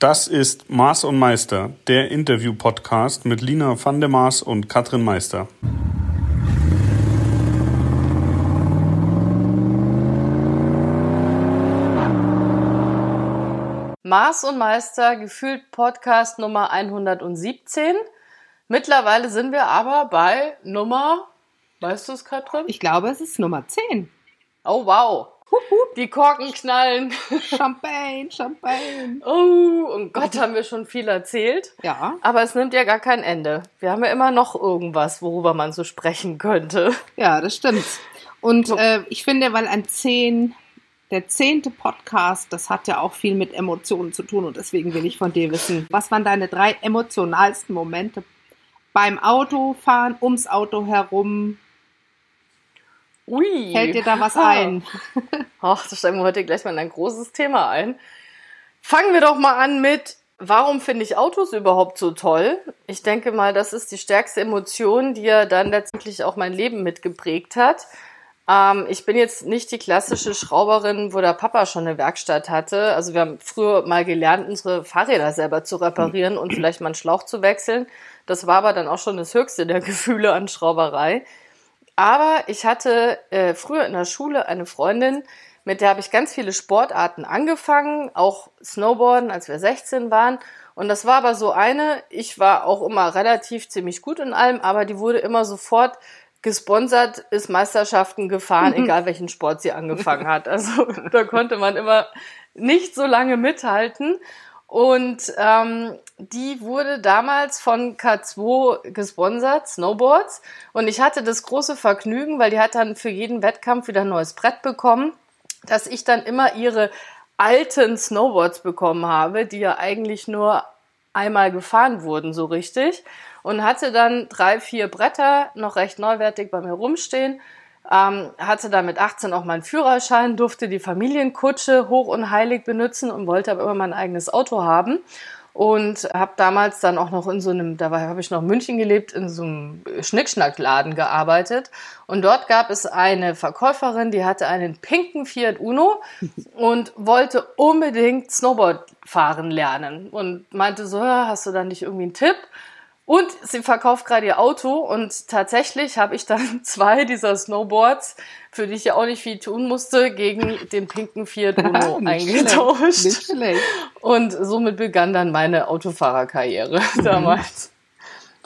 Das ist Maß und Meister, der Interview-Podcast mit Lina van der Maas und Katrin Meister. Maß und Meister, gefühlt Podcast Nummer 117. Mittlerweile sind wir aber bei Nummer, weißt du es, Katrin? Ich glaube, es ist Nummer 10. Oh, wow. Die Korken knallen. Champagne, Champagne. Oh, und Gott, haben wir schon viel erzählt. Ja. Aber es nimmt ja gar kein Ende. Wir haben ja immer noch irgendwas, worüber man so sprechen könnte. Ja, das stimmt. Und äh, ich finde, weil ein zehn, der zehnte Podcast, das hat ja auch viel mit Emotionen zu tun. Und deswegen will ich von dir wissen, was waren deine drei emotionalsten Momente beim Autofahren, ums Auto herum, Ui. Fällt dir da was ein? Ach, da steigen wir heute gleich mal in ein großes Thema ein. Fangen wir doch mal an mit, warum finde ich Autos überhaupt so toll? Ich denke mal, das ist die stärkste Emotion, die ja dann letztendlich auch mein Leben mitgeprägt hat. Ähm, ich bin jetzt nicht die klassische Schrauberin, wo der Papa schon eine Werkstatt hatte. Also wir haben früher mal gelernt, unsere Fahrräder selber zu reparieren und vielleicht mal einen Schlauch zu wechseln. Das war aber dann auch schon das höchste der Gefühle an Schrauberei. Aber ich hatte äh, früher in der Schule eine Freundin, mit der habe ich ganz viele Sportarten angefangen, auch Snowboarden, als wir 16 waren. Und das war aber so eine, ich war auch immer relativ ziemlich gut in allem, aber die wurde immer sofort gesponsert, ist Meisterschaften gefahren, mhm. egal welchen Sport sie angefangen hat. Also da konnte man immer nicht so lange mithalten. Und ähm, die wurde damals von K2 gesponsert, Snowboards. Und ich hatte das große Vergnügen, weil die hat dann für jeden Wettkampf wieder ein neues Brett bekommen, dass ich dann immer ihre alten Snowboards bekommen habe, die ja eigentlich nur einmal gefahren wurden, so richtig. Und hatte dann drei, vier Bretter noch recht neuwertig bei mir rumstehen ähm, hatte dann mit 18 auch meinen Führerschein, durfte die Familienkutsche hoch und heilig benutzen und wollte aber immer mein eigenes Auto haben. Und habe damals dann auch noch in so einem, da habe ich noch in München gelebt, in so einem Schnickschnackladen gearbeitet. Und dort gab es eine Verkäuferin, die hatte einen pinken Fiat Uno und wollte unbedingt Snowboard fahren lernen. Und meinte so, hast du da nicht irgendwie einen Tipp? Und sie verkauft gerade ihr Auto und tatsächlich habe ich dann zwei dieser Snowboards, für die ich ja auch nicht viel tun musste, gegen den pinken Fiat Uno eingetauscht. Schlecht, nicht schlecht. Und somit begann dann meine Autofahrerkarriere mhm. damals.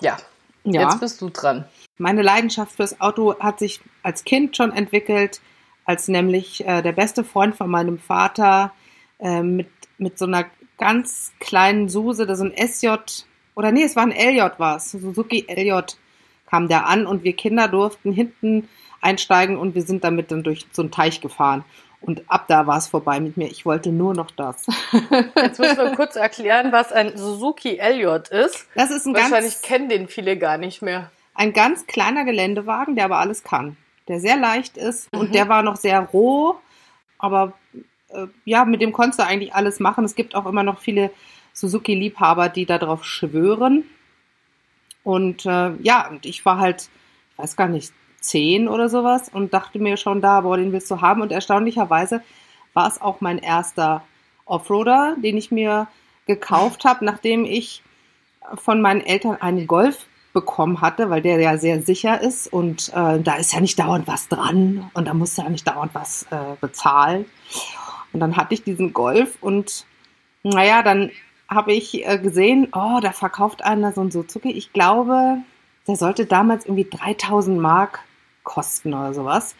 Ja, ja, jetzt bist du dran. Meine Leidenschaft fürs Auto hat sich als Kind schon entwickelt, als nämlich äh, der beste Freund von meinem Vater äh, mit, mit so einer ganz kleinen Suse, das ist ein SJ oder nee, es war ein LJ war es, Suzuki LJ kam der an und wir Kinder durften hinten einsteigen und wir sind damit dann durch so einen Teich gefahren. Und ab da war es vorbei mit mir. Ich wollte nur noch das. Jetzt müssen wir kurz erklären, was ein Suzuki LJ ist. Das ist ein Wahrscheinlich ganz, kennen den viele gar nicht mehr. Ein ganz kleiner Geländewagen, der aber alles kann. Der sehr leicht ist mhm. und der war noch sehr roh, aber äh, ja, mit dem konntest du eigentlich alles machen. Es gibt auch immer noch viele Suzuki-Liebhaber, die darauf schwören. Und äh, ja, und ich war halt, ich weiß gar nicht, zehn oder sowas und dachte mir schon da, boah, den willst du haben. Und erstaunlicherweise war es auch mein erster Offroader, den ich mir gekauft habe, nachdem ich von meinen Eltern einen Golf bekommen hatte, weil der ja sehr sicher ist und äh, da ist ja nicht dauernd was dran und da musst du ja nicht dauernd was äh, bezahlen. Und dann hatte ich diesen Golf und naja, dann habe ich äh, gesehen, oh, da verkauft einer so ein Suzuki. Ich glaube, der sollte damals irgendwie 3000 Mark kosten oder sowas.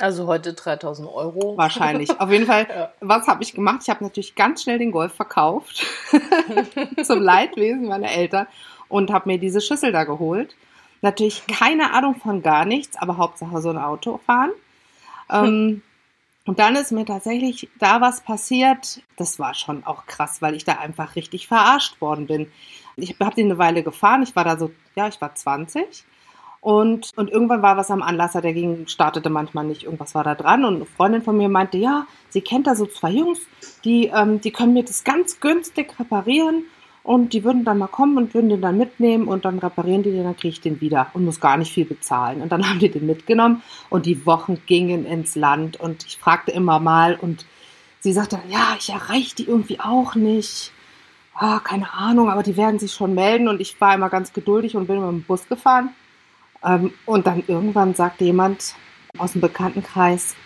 Also heute 3000 Euro. Wahrscheinlich. Auf jeden Fall, ja. was habe ich gemacht? Ich habe natürlich ganz schnell den Golf verkauft. zum Leidwesen meiner Eltern. Und habe mir diese Schüssel da geholt. Natürlich keine Ahnung von gar nichts, aber Hauptsache so ein Auto fahren. Ähm, und dann ist mir tatsächlich da was passiert. Das war schon auch krass, weil ich da einfach richtig verarscht worden bin. Ich habe den eine Weile gefahren. Ich war da so, ja, ich war 20. Und, und irgendwann war was am Anlasser, der ging, startete manchmal nicht. Irgendwas war da dran. Und eine Freundin von mir meinte, ja, sie kennt da so zwei Jungs, die, ähm, die können mir das ganz günstig reparieren. Und die würden dann mal kommen und würden den dann mitnehmen und dann reparieren die den, dann kriege ich den wieder und muss gar nicht viel bezahlen. Und dann haben die den mitgenommen und die Wochen gingen ins Land und ich fragte immer mal und sie sagte, ja, ich erreiche die irgendwie auch nicht. ah, keine Ahnung, aber die werden sich schon melden und ich war immer ganz geduldig und bin mit dem Bus gefahren. Ähm, und dann irgendwann sagte jemand aus dem Bekanntenkreis,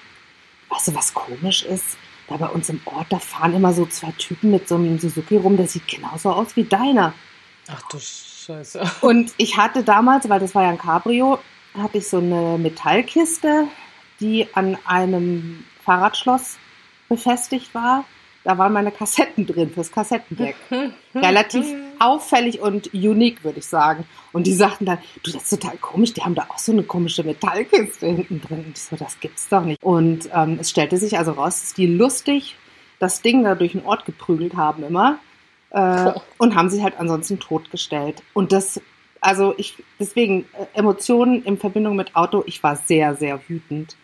weißt du, was komisch ist? Da bei uns im Ort, da fahren immer so zwei Typen mit so einem Suzuki rum, der sieht genauso aus wie deiner. Ach du Scheiße. Und ich hatte damals, weil das war ja ein Cabrio, hatte ich so eine Metallkiste, die an einem Fahrradschloss befestigt war. Da waren meine Kassetten drin fürs Kassettendeck. Relativ auffällig und unique, würde ich sagen. Und die sagten dann, du, das ist total komisch, die haben da auch so eine komische Metallkiste hinten drin. Und ich so, das gibt's doch nicht. Und ähm, es stellte sich also raus, dass die lustig das Ding da durch den Ort geprügelt haben immer. Äh, und haben sie halt ansonsten totgestellt. Und das, also ich, deswegen, äh, Emotionen in Verbindung mit Auto, ich war sehr, sehr wütend.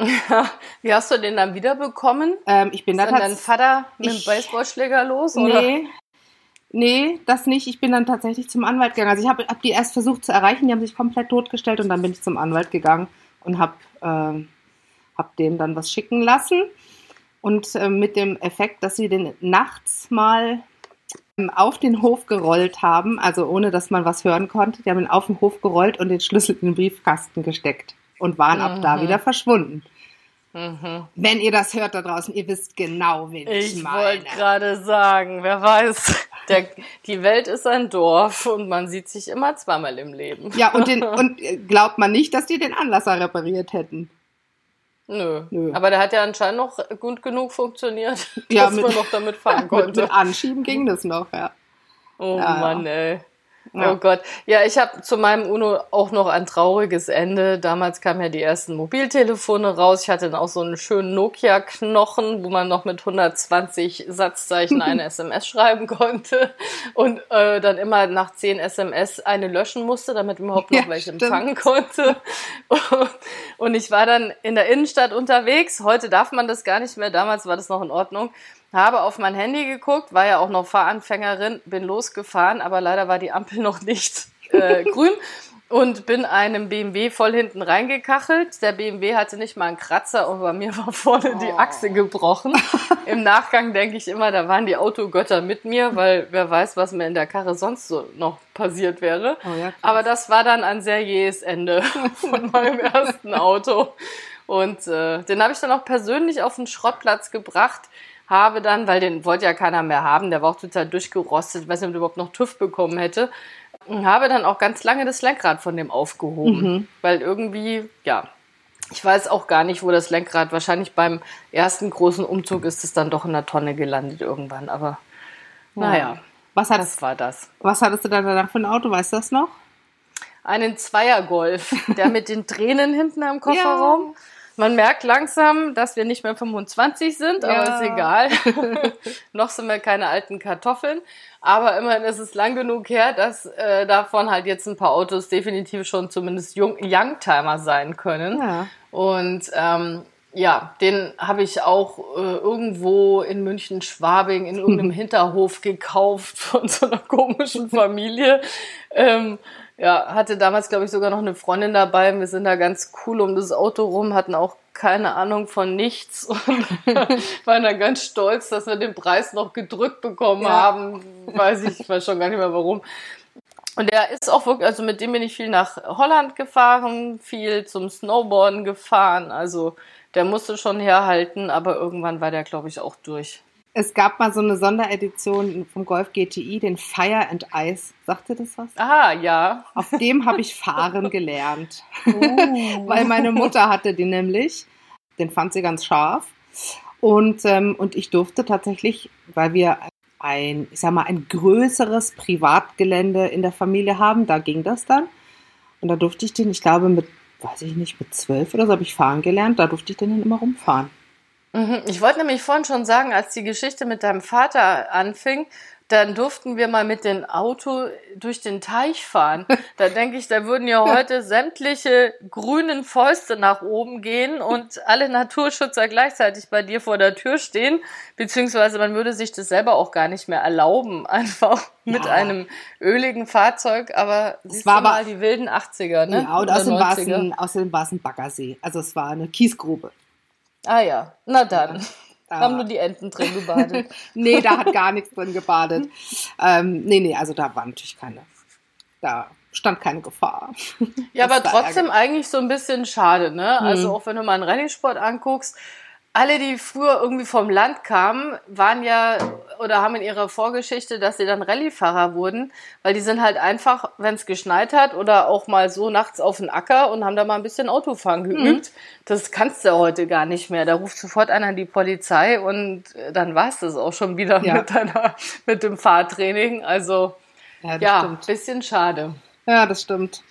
Wie hast du den dann wiederbekommen? Ähm, ich bin Ist da dann dein. Vater mit dem Baseballschläger los? Oder? Nee. Nee, das nicht. Ich bin dann tatsächlich zum Anwalt gegangen. Also ich habe hab die erst versucht zu erreichen, die haben sich komplett totgestellt und dann bin ich zum Anwalt gegangen und habe äh, hab dem dann was schicken lassen. Und äh, mit dem Effekt, dass sie den nachts mal ähm, auf den Hof gerollt haben, also ohne dass man was hören konnte. Die haben ihn auf den Hof gerollt und den Schlüssel in den Briefkasten gesteckt und waren ab da Mhm. wieder verschwunden. Mhm. Wenn ihr das hört da draußen, ihr wisst genau, wen ich, Ich meine. wollte gerade sagen, wer weiß, der, die Welt ist ein Dorf und man sieht sich immer zweimal im Leben. Ja, und, den, und äh, glaubt man nicht, dass die den Anlasser repariert hätten. Nö. Nö. Aber der hat ja anscheinend noch gut genug funktioniert, Ja, dass mit- man noch damit fahren Mit, konnte. mit Anschieben ging das noch, ja. Oh ja. Mann, ey. Ja. Oh Gott. Ja, ich habe zu meinem UNO auch noch ein trauriges Ende. Damals kamen ja die ersten Mobiltelefone raus. Ich hatte dann auch so einen schönen Nokia-Knochen, wo man noch mit 120 Satzzeichen eine SMS schreiben konnte und äh, dann immer nach 10 SMS eine löschen musste, damit überhaupt noch Ja, welche stimmt. empfangen konnte. Und ich war dann in der Innenstadt unterwegs. Heute darf man das gar nicht mehr. Damals war das noch in Ordnung habe auf mein Handy geguckt, war ja auch noch Fahranfängerin, bin losgefahren, aber leider war die Ampel noch nicht äh, grün und bin einem BMW voll hinten reingekachelt. Der BMW hatte nicht mal einen Kratzer und bei mir war vorne die Achse gebrochen. Im Nachgang denke ich immer, da waren die Autogötter mit mir, weil wer weiß, was mir in der Karre sonst so noch passiert wäre. Oh ja. Aber das war dann ein sehr jähes Ende von meinem ersten Auto. Und äh, den habe ich dann auch persönlich auf den Schrottplatz gebracht, habe dann, weil den wollte ja keiner mehr haben, der war auch total durchgerostet, weiß nicht, ob der überhaupt noch TÜV bekommen hätte, und habe dann auch ganz lange das Lenkrad von dem aufgehoben, Mhm. weil irgendwie, ja, ich weiß auch gar nicht, wo das Lenkrad, wahrscheinlich beim ersten großen Umzug ist es dann doch in der Tonne gelandet irgendwann, aber naja, Was, hattest, das war das. was hattest du dann danach für ein Auto, weißt du das noch? einen Zweiergolf, der mit den Tränen hinten am Kofferraum. Man merkt langsam, dass wir nicht mehr 25 sind, aber Ja. ist egal. Noch sind wir keine alten Kartoffeln. Aber immerhin ist es lang genug her, dass äh, davon halt jetzt ein paar Autos definitiv schon zumindest Jung Youngtimer sein können. Ja. Und ähm, ja, den habe ich auch äh, irgendwo in München Schwabing in irgendeinem Hinterhof gekauft von so einer komischen Familie. Ähm, ja, hatte damals, glaube ich, sogar noch eine Freundin dabei. Wir sind da ganz cool um das Auto rum, hatten auch keine Ahnung von nichts und waren dann ganz stolz, dass wir den Preis noch gedrückt bekommen Ja. haben. Weiß ich, ich weiß schon gar nicht mehr warum. Und der ist auch wirklich, also mit dem bin ich viel nach Holland gefahren, viel zum Snowboarden gefahren. Also der musste schon herhalten, aber irgendwann war der, glaube ich, auch durch. Es gab mal so eine Sonderedition vom Golf GTI, den Fire and Ice. Sagt ihr das was? Aha, ja. Auf dem habe ich fahren gelernt. Weil meine Mutter hatte den nämlich. Den fand sie ganz scharf. Und, ähm, und ich durfte tatsächlich, weil wir ein, ich sag mal, ein größeres Privatgelände in der Familie haben, da ging das dann. Und da durfte ich den, ich glaube, mit, weiß ich nicht, mit zwölf oder so habe ich fahren gelernt. Da durfte ich den dann immer rumfahren. Mhm. Ich wollte nämlich vorhin schon sagen, als die Geschichte mit deinem Vater anfing, dann durften wir mal mit dem Auto durch den Teich fahren. Da denke ich, da würden ja heute sämtliche grünen Fäuste nach oben gehen und alle Naturschützer gleichzeitig bei dir vor der Tür stehen, beziehungsweise man würde sich das selber auch gar nicht mehr erlauben, einfach mit Ja. einem öligen Fahrzeug, aber siehst war du mal die wilden 80er, ne? Ja, und außerdem war, es 90er. ein, außerdem war es ein Baggersee. Also es war eine Kiesgrube. Ah ja, na dann. Da haben nur die Enten drin gebadet. nee, da hat gar nichts drin gebadet. Ähm, nee, nee, also da war natürlich keine, da stand keine Gefahr. Ja, aber trotzdem Ärger. eigentlich so ein bisschen schade, ne? Also mhm. auch wenn du mal einen Rallye-Sport anguckst, alle, die früher irgendwie vom Land kamen, waren ja oder haben in ihrer Vorgeschichte, dass sie dann Rallyefahrer wurden, weil die sind halt einfach, wenn es geschneit hat oder auch mal so nachts auf den Acker und haben da mal ein bisschen Autofahren geübt. Mhm. Das kannst du heute gar nicht mehr. Da ruft sofort einer die Polizei und dann war es das auch schon wieder ja. mit, deiner, mit dem Fahrtraining. Also ja, ja bisschen schade. Ja, das stimmt.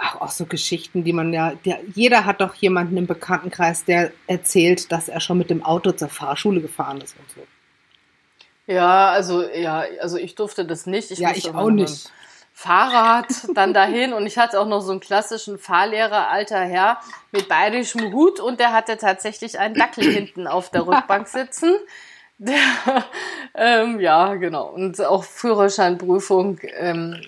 Ach, auch so Geschichten, die man ja, der, jeder hat doch jemanden im Bekanntenkreis, der erzählt, dass er schon mit dem Auto zur Fahrschule gefahren ist und so. Ja, also ja, also ich durfte das nicht. Ich ja, ich auch nicht. Fahrrad dann dahin und ich hatte auch noch so einen klassischen Fahrlehrer, alter Herr, mit bayerischem Hut und der hatte tatsächlich einen Dackel hinten auf der Rückbank sitzen. Der, ähm, ja, genau. Und auch Führerscheinprüfung, ähm,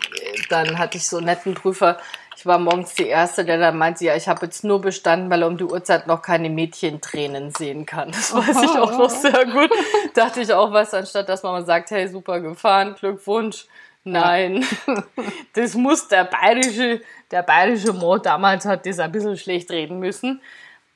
dann hatte ich so einen netten Prüfer, ich war morgens die Erste, der dann meinte, ja, ich habe jetzt nur bestanden, weil er um die Uhrzeit noch keine Mädchentränen sehen kann. Das weiß ich auch noch sehr gut. Dachte ich auch was, anstatt dass man mal sagt, hey, super gefahren, Glückwunsch. Nein, das muss der bayerische, der bayerische Mo damals hat das ein bisschen schlecht reden müssen.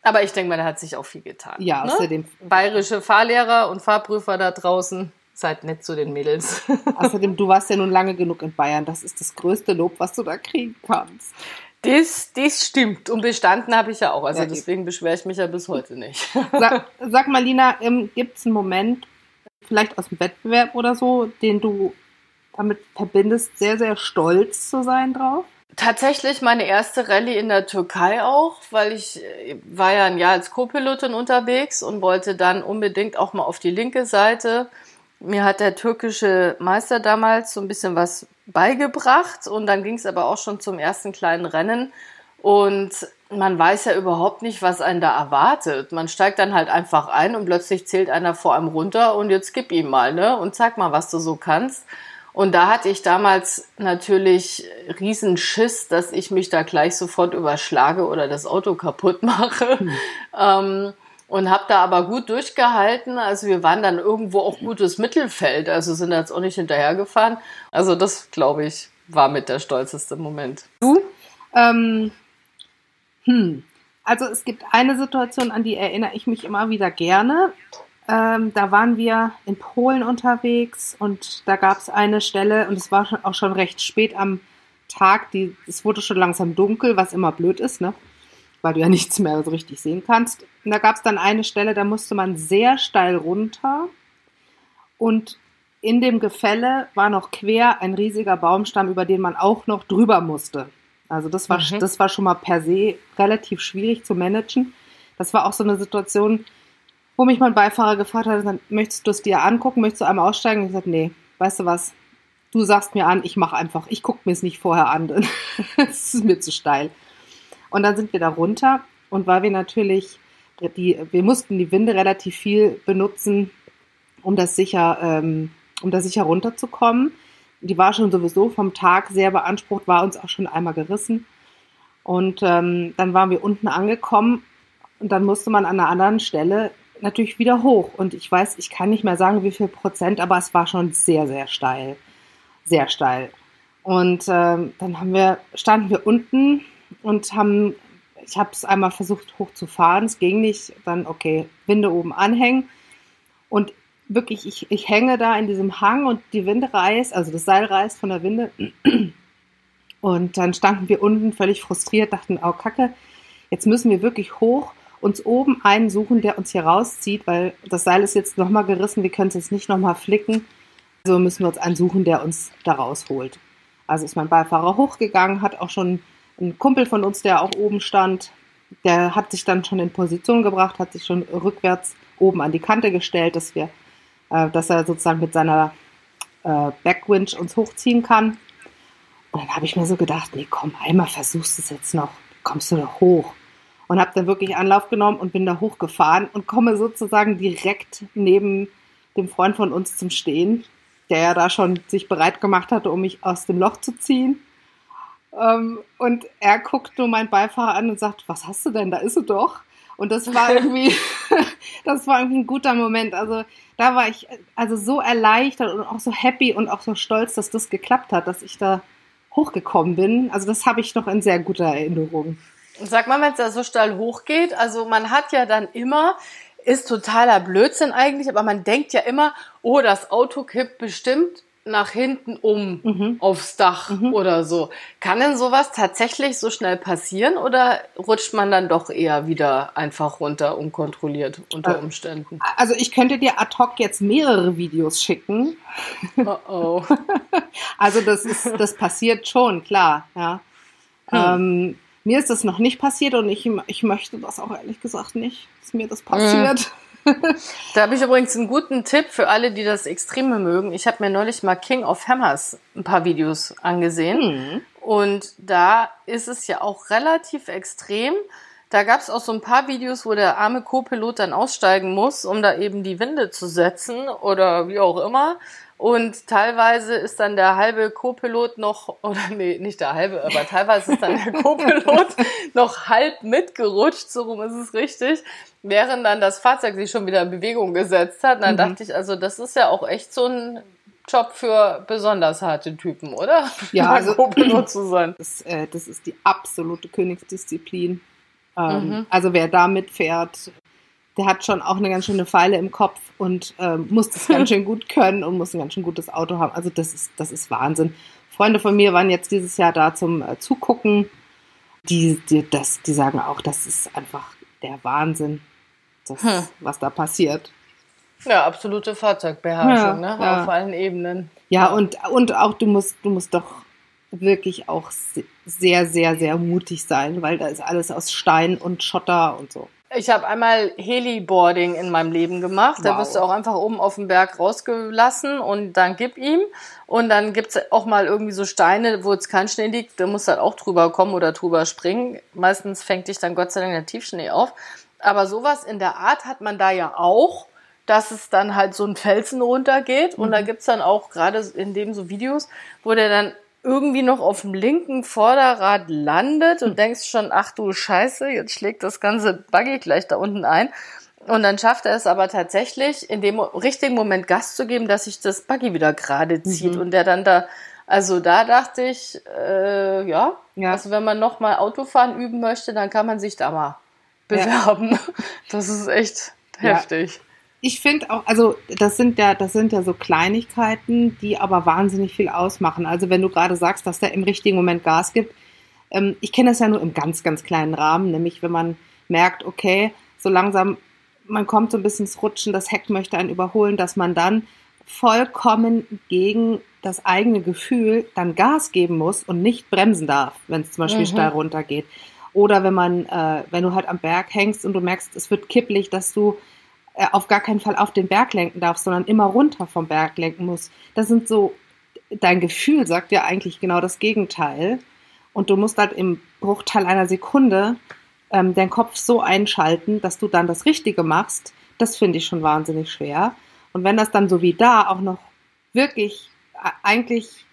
Aber ich denke mal, da hat sich auch viel getan. Ja, ne? außerdem. Bayerische Fahrlehrer und Fahrprüfer da draußen, Seid nett zu den Mädels. Außerdem, du warst ja nun lange genug in Bayern. Das ist das größte Lob, was du da kriegen kannst. Das, das stimmt. Und bestanden habe ich ja auch. Also ja, deswegen beschwere ich mich ja bis heute nicht. Sag, sag mal, Lina, ähm, gibt es einen Moment, vielleicht aus dem Wettbewerb oder so, den du damit verbindest, sehr, sehr stolz zu sein drauf? Tatsächlich meine erste Rallye in der Türkei auch, weil ich äh, war ja ein Jahr als Co-Pilotin unterwegs und wollte dann unbedingt auch mal auf die linke Seite mir hat der türkische Meister damals so ein bisschen was beigebracht und dann ging es aber auch schon zum ersten kleinen Rennen und man weiß ja überhaupt nicht, was einen da erwartet. Man steigt dann halt einfach ein und plötzlich zählt einer vor einem runter und jetzt gib ihm mal, ne? Und zeig mal, was du so kannst. Und da hatte ich damals natürlich riesen Schiss, dass ich mich da gleich sofort überschlage oder das Auto kaputt mache. Hm. Ähm, und habe da aber gut durchgehalten. Also wir waren dann irgendwo auch gutes Mittelfeld, also sind da jetzt auch nicht hinterhergefahren. Also das, glaube ich, war mit der stolzeste Moment. Du? Ähm, hm. Also es gibt eine Situation, an die erinnere ich mich immer wieder gerne. Ähm, da waren wir in Polen unterwegs und da gab es eine Stelle und es war auch schon recht spät am Tag. Die, es wurde schon langsam dunkel, was immer blöd ist, ne? Weil du ja nichts mehr so richtig sehen kannst. Und da gab es dann eine Stelle, da musste man sehr steil runter und in dem Gefälle war noch quer ein riesiger Baumstamm, über den man auch noch drüber musste. Also das war, mhm. das war schon mal per se relativ schwierig zu managen. Das war auch so eine Situation, wo mich mein Beifahrer gefragt hat, möchtest du es dir angucken, möchtest du einmal aussteigen? Und ich sagte, nee, weißt du was, du sagst mir an, ich mache einfach, ich gucke mir es nicht vorher an, das ist mir zu steil. Und dann sind wir da runter und weil wir natürlich die, wir mussten die Winde relativ viel benutzen, um das sicher, ähm, um da sicher runterzukommen. Die war schon sowieso vom Tag sehr beansprucht, war uns auch schon einmal gerissen. Und ähm, dann waren wir unten angekommen und dann musste man an einer anderen Stelle natürlich wieder hoch. Und ich weiß, ich kann nicht mehr sagen, wie viel Prozent, aber es war schon sehr, sehr steil. Sehr steil. Und ähm, dann haben wir, standen wir unten und haben, ich habe es einmal versucht hochzufahren, es ging nicht, dann okay, Winde oben anhängen und wirklich, ich, ich hänge da in diesem Hang und die Winde reißt, also das Seil reißt von der Winde und dann standen wir unten völlig frustriert, dachten, oh Kacke, jetzt müssen wir wirklich hoch uns oben einen suchen, der uns hier rauszieht, weil das Seil ist jetzt nochmal gerissen, wir können es jetzt nicht nochmal flicken. Also müssen wir uns einen suchen, der uns da rausholt. Also ist mein Beifahrer hochgegangen, hat auch schon ein Kumpel von uns, der auch oben stand, der hat sich dann schon in Position gebracht, hat sich schon rückwärts oben an die Kante gestellt, dass wir, äh, dass er sozusagen mit seiner äh, Backwinch uns hochziehen kann. Und dann habe ich mir so gedacht, nee, komm, einmal versuchst du es jetzt noch, kommst du da hoch. Und habe dann wirklich Anlauf genommen und bin da hochgefahren und komme sozusagen direkt neben dem Freund von uns zum Stehen, der ja da schon sich bereit gemacht hatte, um mich aus dem Loch zu ziehen. Ähm, und er guckt nur meinen Beifahrer an und sagt, was hast du denn? Da ist sie doch. Und das war irgendwie, das war irgendwie ein guter Moment. Also da war ich also so erleichtert und auch so happy und auch so stolz, dass das geklappt hat, dass ich da hochgekommen bin. Also das habe ich noch in sehr guter Erinnerung. Sag mal, wenn es da so steil hochgeht, also man hat ja dann immer, ist totaler Blödsinn eigentlich, aber man denkt ja immer, oh, das Auto kippt bestimmt nach hinten um mhm. aufs Dach mhm. oder so. Kann denn sowas tatsächlich so schnell passieren oder rutscht man dann doch eher wieder einfach runter unkontrolliert unter äh, Umständen? Also ich könnte dir ad hoc jetzt mehrere Videos schicken. Oh oh. also das ist, das passiert schon, klar, ja. Hm. Ähm, mir ist das noch nicht passiert und ich, ich möchte das auch ehrlich gesagt nicht, dass mir das passiert. Mhm da habe ich übrigens einen guten Tipp für alle, die das Extreme mögen. Ich habe mir neulich mal King of Hammers ein paar Videos angesehen. Mhm. Und da ist es ja auch relativ extrem. Da gab es auch so ein paar Videos, wo der arme Co-Pilot dann aussteigen muss, um da eben die Winde zu setzen oder wie auch immer. Und teilweise ist dann der halbe Co-Pilot noch, oder nee, nicht der halbe, aber teilweise ist dann der Co-Pilot noch halb mitgerutscht, so rum ist es richtig, während dann das Fahrzeug sich schon wieder in Bewegung gesetzt hat. Und dann mhm. dachte ich, also das ist ja auch echt so ein Job für besonders harte Typen, oder? Ja, also Co-Pilot zu sein. Das, äh, das ist die absolute Königsdisziplin. Ähm, mhm. Also wer da mitfährt, der hat schon auch eine ganz schöne Pfeile im Kopf und ähm, muss das ganz schön gut können und muss ein ganz schön gutes Auto haben. Also das ist, das ist Wahnsinn. Freunde von mir waren jetzt dieses Jahr da zum äh, Zugucken. Die, die, das, die sagen auch, das ist einfach der Wahnsinn, das, hm. was da passiert. Ja, absolute Fahrzeugbeherrschung, ja, ne? Ja. Auf allen Ebenen. Ja, und, und auch du musst, du musst doch wirklich auch sehr, sehr, sehr mutig sein, weil da ist alles aus Stein und Schotter und so. Ich habe einmal Heliboarding in meinem Leben gemacht. Wow. Da wirst du auch einfach oben auf dem Berg rausgelassen und dann gib ihm. Und dann gibt's auch mal irgendwie so Steine, wo jetzt kein Schnee liegt. Da musst du halt auch drüber kommen oder drüber springen. Meistens fängt dich dann Gott sei Dank der Tiefschnee auf. Aber sowas in der Art hat man da ja auch, dass es dann halt so ein Felsen runtergeht. Und mhm. da gibt's dann auch gerade in dem so Videos, wo der dann irgendwie noch auf dem linken Vorderrad landet und hm. denkst schon, ach du Scheiße, jetzt schlägt das ganze Buggy gleich da unten ein. Und dann schafft er es aber tatsächlich, in dem richtigen Moment Gas zu geben, dass sich das Buggy wieder gerade zieht. Mhm. Und der dann da, also da dachte ich, äh, ja, ja, also wenn man nochmal Autofahren üben möchte, dann kann man sich da mal bewerben. Ja. Das ist echt heftig. Ja ich finde auch, also das sind ja, das sind ja so Kleinigkeiten, die aber wahnsinnig viel ausmachen. Also wenn du gerade sagst, dass der im richtigen Moment Gas gibt, ähm, ich kenne das ja nur im ganz, ganz kleinen Rahmen, nämlich wenn man merkt, okay, so langsam, man kommt so ein bisschen ins Rutschen, das Heck möchte einen überholen, dass man dann vollkommen gegen das eigene Gefühl dann Gas geben muss und nicht bremsen darf, wenn es zum Beispiel mhm. steil runtergeht. Oder wenn man, äh, wenn du halt am Berg hängst und du merkst, es wird kipplig, dass du auf gar keinen Fall auf den Berg lenken darfst, sondern immer runter vom Berg lenken musst. Das sind so, dein Gefühl sagt ja eigentlich genau das Gegenteil. Und du musst halt im Bruchteil einer Sekunde ähm, deinen Kopf so einschalten, dass du dann das Richtige machst. Das finde ich schon wahnsinnig schwer. Und wenn das dann so wie da auch noch wirklich äh, eigentlich,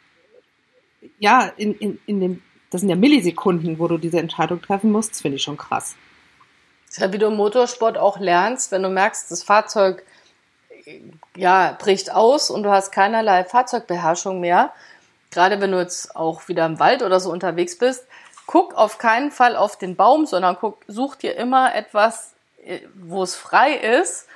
ja, in, in, in dem, das sind ja Millisekunden, wo du diese Entscheidung treffen musst, finde ich schon krass. Das ist ja, wie du im Motorsport auch lernst, wenn du merkst, das Fahrzeug ja, bricht aus und du hast keinerlei Fahrzeugbeherrschung mehr, gerade wenn du jetzt auch wieder im Wald oder so unterwegs bist, guck auf keinen Fall auf den Baum, sondern guck, such dir immer etwas, äh, wo es frei ist,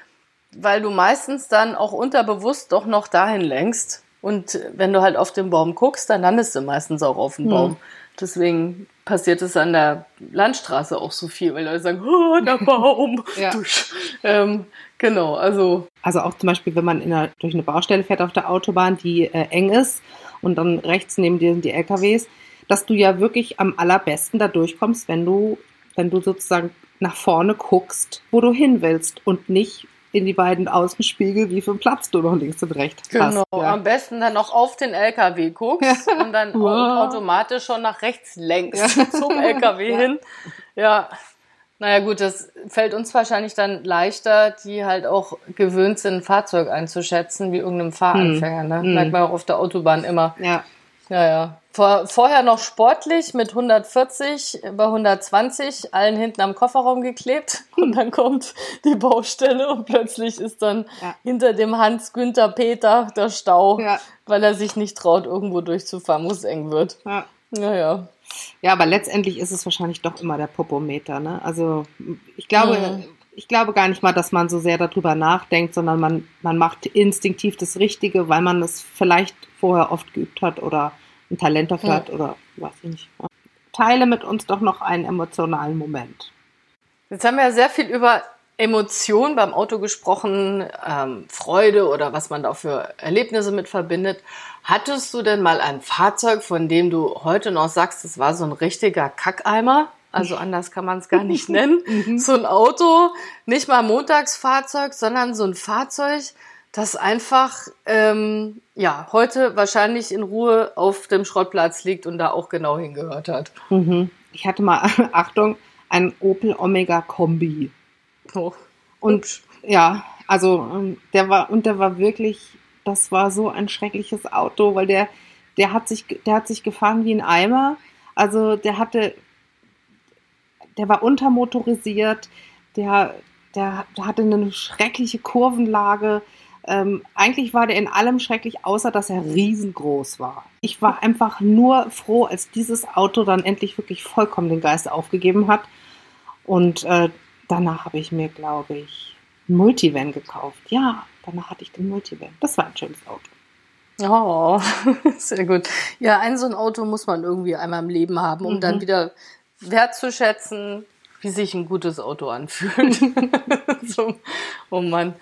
weil du meistens dann auch unterbewusst doch noch dahin lenkst. Und wenn du halt auf den Baum guckst, dann landest du meistens auch auf dem hm. Baum. Deswegen passiert es an der Landstraße auch so viel, weil Leute sagen, oh, der Baum. ja. ähm, genau, also. Also auch zum Beispiel, wenn man einer, durch eine Baustelle fährt auf der Autobahn, die äh, eng ist und dann rechts neben dir sind die LKWs, dass du ja wirklich am allerbesten da durchkommst, wenn du, wenn du sozusagen nach vorne guckst, wo du hin willst und nicht in die beiden Außenspiegel, wie viel Platz du noch links und rechts genau. hast. Genau, ja. am besten dann noch auf den LKW guckst ja. und dann wow. automatisch schon nach rechts lenkst ja. zum LKW hin. Ja, naja gut, das fällt uns wahrscheinlich dann leichter, die halt auch gewöhnt sind, ein Fahrzeug einzuschätzen, wie irgendeinem Fahranfänger. Hm. Ne? Hm. Merkt man auch auf der Autobahn immer. Ja. Ja, ja. Vor, vorher noch sportlich mit 140 bei 120, allen hinten am Kofferraum geklebt. Und dann kommt die Baustelle und plötzlich ist dann ja. hinter dem Hans-Günther Peter der Stau, ja. weil er sich nicht traut, irgendwo durchzufahren, wo es eng wird. Ja. Ja, ja. Ja, aber letztendlich ist es wahrscheinlich doch immer der Popometer. Ne? Also ich glaube, mhm. Ich glaube gar nicht mal, dass man so sehr darüber nachdenkt, sondern man, man macht instinktiv das Richtige, weil man es vielleicht vorher oft geübt hat oder ein Talent dafür ja. hat oder weiß ich nicht. Teile mit uns doch noch einen emotionalen Moment. Jetzt haben wir ja sehr viel über Emotionen beim Auto gesprochen, ähm, Freude oder was man da für Erlebnisse mit verbindet. Hattest du denn mal ein Fahrzeug, von dem du heute noch sagst, es war so ein richtiger Kackeimer? Also anders kann man es gar nicht nennen. Mhm. so ein Auto, nicht mal Montagsfahrzeug, sondern so ein Fahrzeug, das einfach ähm, ja heute wahrscheinlich in Ruhe auf dem Schrottplatz liegt und da auch genau hingehört hat. Mhm. Ich hatte mal, Achtung, ein Opel Omega Kombi. Oh. Und ja, also ähm, der war und der war wirklich, das war so ein schreckliches Auto, weil der der hat sich der hat sich gefahren wie ein Eimer. Also der hatte der war untermotorisiert, der der, der hatte eine schreckliche Kurvenlage ähm, eigentlich war der in allem schrecklich, außer dass er riesengroß war. Ich war einfach nur froh, als dieses Auto dann endlich wirklich vollkommen den Geist aufgegeben hat. Und äh, danach habe ich mir, glaube ich, ein Multivan gekauft. Ja, danach hatte ich den Multivan. Das war ein schönes Auto. Oh, sehr gut. Ja, ein so ein Auto muss man irgendwie einmal im Leben haben, um mhm. dann wieder wertzuschätzen, wie sich ein gutes Auto anfühlt. so, oh Mann.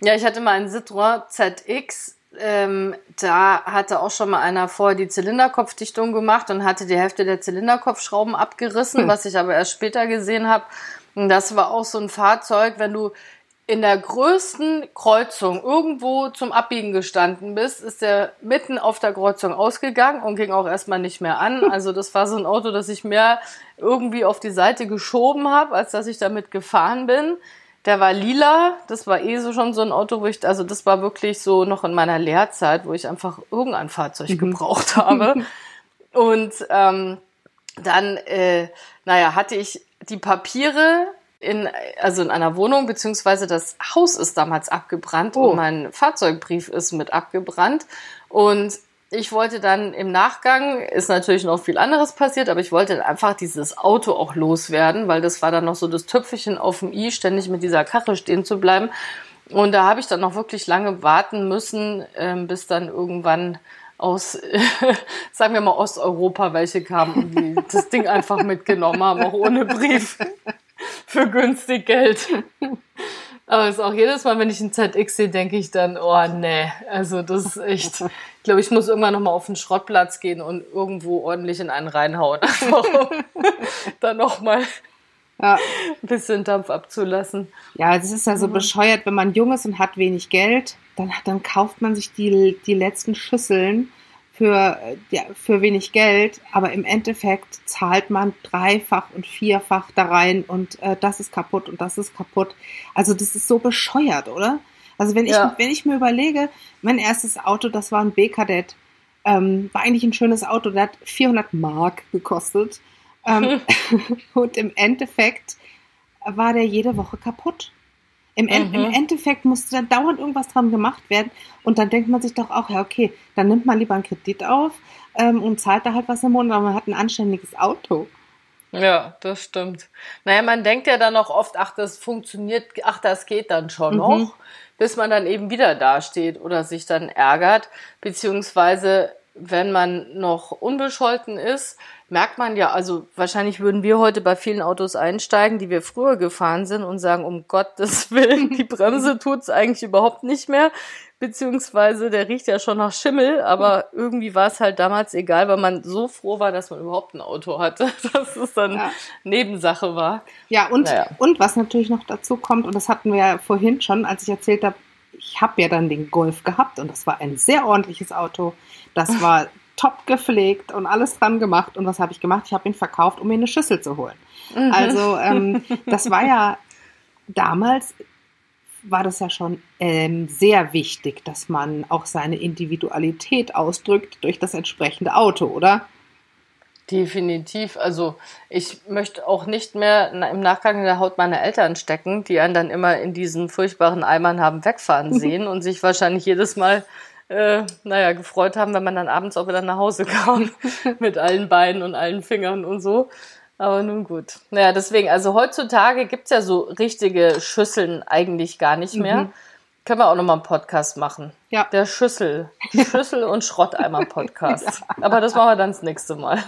Ja, ich hatte mal einen Citroën ZX. Ähm, da hatte auch schon mal einer vorher die Zylinderkopfdichtung gemacht und hatte die Hälfte der Zylinderkopfschrauben abgerissen, hm. was ich aber erst später gesehen habe. Und das war auch so ein Fahrzeug, wenn du in der größten Kreuzung irgendwo zum Abbiegen gestanden bist, ist der mitten auf der Kreuzung ausgegangen und ging auch erstmal nicht mehr an. Also das war so ein Auto, das ich mehr irgendwie auf die Seite geschoben habe, als dass ich damit gefahren bin. Der war lila, das war eh so schon so ein Auto, wo ich, also das war wirklich so noch in meiner Lehrzeit, wo ich einfach irgendein Fahrzeug mhm. gebraucht habe. Und ähm, dann, äh, naja, hatte ich die Papiere in, also in einer Wohnung, beziehungsweise das Haus ist damals abgebrannt oh. und mein Fahrzeugbrief ist mit abgebrannt. Und ich wollte dann im Nachgang, ist natürlich noch viel anderes passiert, aber ich wollte einfach dieses Auto auch loswerden, weil das war dann noch so das Tüpfelchen auf dem i, ständig mit dieser Karre stehen zu bleiben. Und da habe ich dann noch wirklich lange warten müssen, ähm, bis dann irgendwann aus, sagen wir mal, Osteuropa welche kamen und die das Ding einfach mitgenommen haben, auch ohne Brief für günstig Geld. Aber es ist auch jedes Mal, wenn ich ein ZX sehe, denke ich dann, oh nee, also das ist echt. Ich glaube, ich muss irgendwann nochmal auf den Schrottplatz gehen und irgendwo ordentlich in einen reinhauen. Einfach um dann nochmal ja. ein bisschen Dampf abzulassen. Ja, es ist ja so mhm. bescheuert, wenn man jung ist und hat wenig Geld, dann, dann kauft man sich die, die letzten Schüsseln für, ja, für wenig Geld, aber im Endeffekt zahlt man dreifach und vierfach da rein und äh, das ist kaputt und das ist kaputt. Also das ist so bescheuert, oder? Also wenn ich, ja. wenn ich mir überlege, mein erstes Auto, das war ein B-Kadett, ähm, war eigentlich ein schönes Auto, der hat 400 Mark gekostet ähm, und im Endeffekt war der jede Woche kaputt. Im, mhm. Im, Endeffekt musste da dauernd irgendwas dran gemacht werden. Und dann denkt man sich doch auch, ja, okay, dann nimmt man lieber einen Kredit auf ähm, und zahlt da halt was im Monat, aber man hat ein anständiges Auto. Ja, das stimmt. Naja, man denkt ja dann auch oft, ach, das funktioniert, ach, das geht dann schon mhm. noch, bis man dann eben wieder dasteht oder sich dann ärgert, beziehungsweise wenn man noch unbescholten ist, merkt man ja, also wahrscheinlich würden wir heute bei vielen Autos einsteigen, die wir früher gefahren sind und sagen, um Gottes Willen, die Bremse tut's eigentlich überhaupt nicht mehr, beziehungsweise der riecht ja schon nach Schimmel, aber irgendwie war es halt damals egal, weil man so froh war, dass man überhaupt ein Auto hatte, dass es dann ja. Nebensache war. Ja, und, naja. und was natürlich noch dazu kommt, und das hatten wir ja vorhin schon, als ich erzählt habe, ich habe ja dann den Golf gehabt und das war ein sehr ordentliches Auto. Das war top gepflegt und alles dran gemacht. Und was habe ich gemacht? Ich habe ihn verkauft, um mir eine Schüssel zu holen. Mhm. Also ähm, das war ja damals war das ja schon ähm, sehr wichtig, dass man auch seine Individualität ausdrückt durch das entsprechende Auto, oder? Definitiv. Also ich möchte auch nicht mehr im Nachgang in der Haut meiner Eltern stecken, die einen dann immer in diesen furchtbaren Eimern haben wegfahren sehen und sich wahrscheinlich jedes Mal, äh, naja, gefreut haben, wenn man dann abends auch wieder nach Hause kam mit allen Beinen und allen Fingern und so. Aber nun gut. Naja, deswegen, also heutzutage gibt's ja so richtige Schüsseln eigentlich gar nicht mehr. Mhm. Können wir auch nochmal einen Podcast machen. Ja. Der Schüssel. Schüssel- und Schrotteimer-Podcast. ja. Aber das machen wir dann das nächste Mal.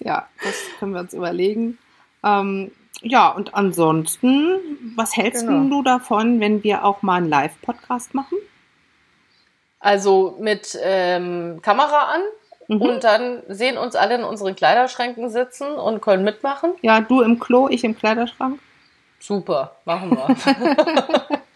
ja, das können wir uns überlegen. Ähm, ja, und ansonsten, was hältst genau. du davon, wenn wir auch mal einen Live-Podcast machen? Also mit ähm, Kamera an mhm. und dann sehen uns alle in unseren Kleiderschränken sitzen und können mitmachen. Ja, du im Klo, ich im Kleiderschrank. Super, machen wir.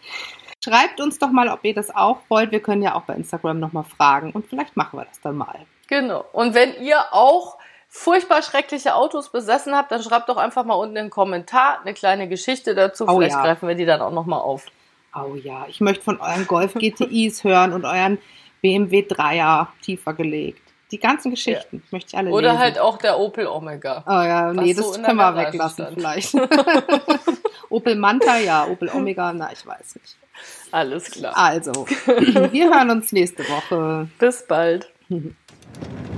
Schreibt uns doch mal, ob ihr das auch wollt. Wir können ja auch bei Instagram nochmal fragen und vielleicht machen wir das dann mal. Genau. Und wenn ihr auch furchtbar schreckliche Autos besessen habt, dann schreibt doch einfach mal unten in den Kommentar eine kleine Geschichte dazu. Oh, Vielleicht ja. greifen wir die dann auch nochmal auf. Oh ja, ich möchte von euren Golf GTIs hören und euren BMW 3er tiefer gelegt. Die ganzen Geschichten ja. möchte ich alle Oder lesen. halt auch der Opel Omega. Oh ja, nee, das so können wir weglassen vielleicht. Opel Manta, ja, Opel Omega, na, ich weiß nicht. Alles klar. Also, wir hören uns nächste Woche. Bis bald.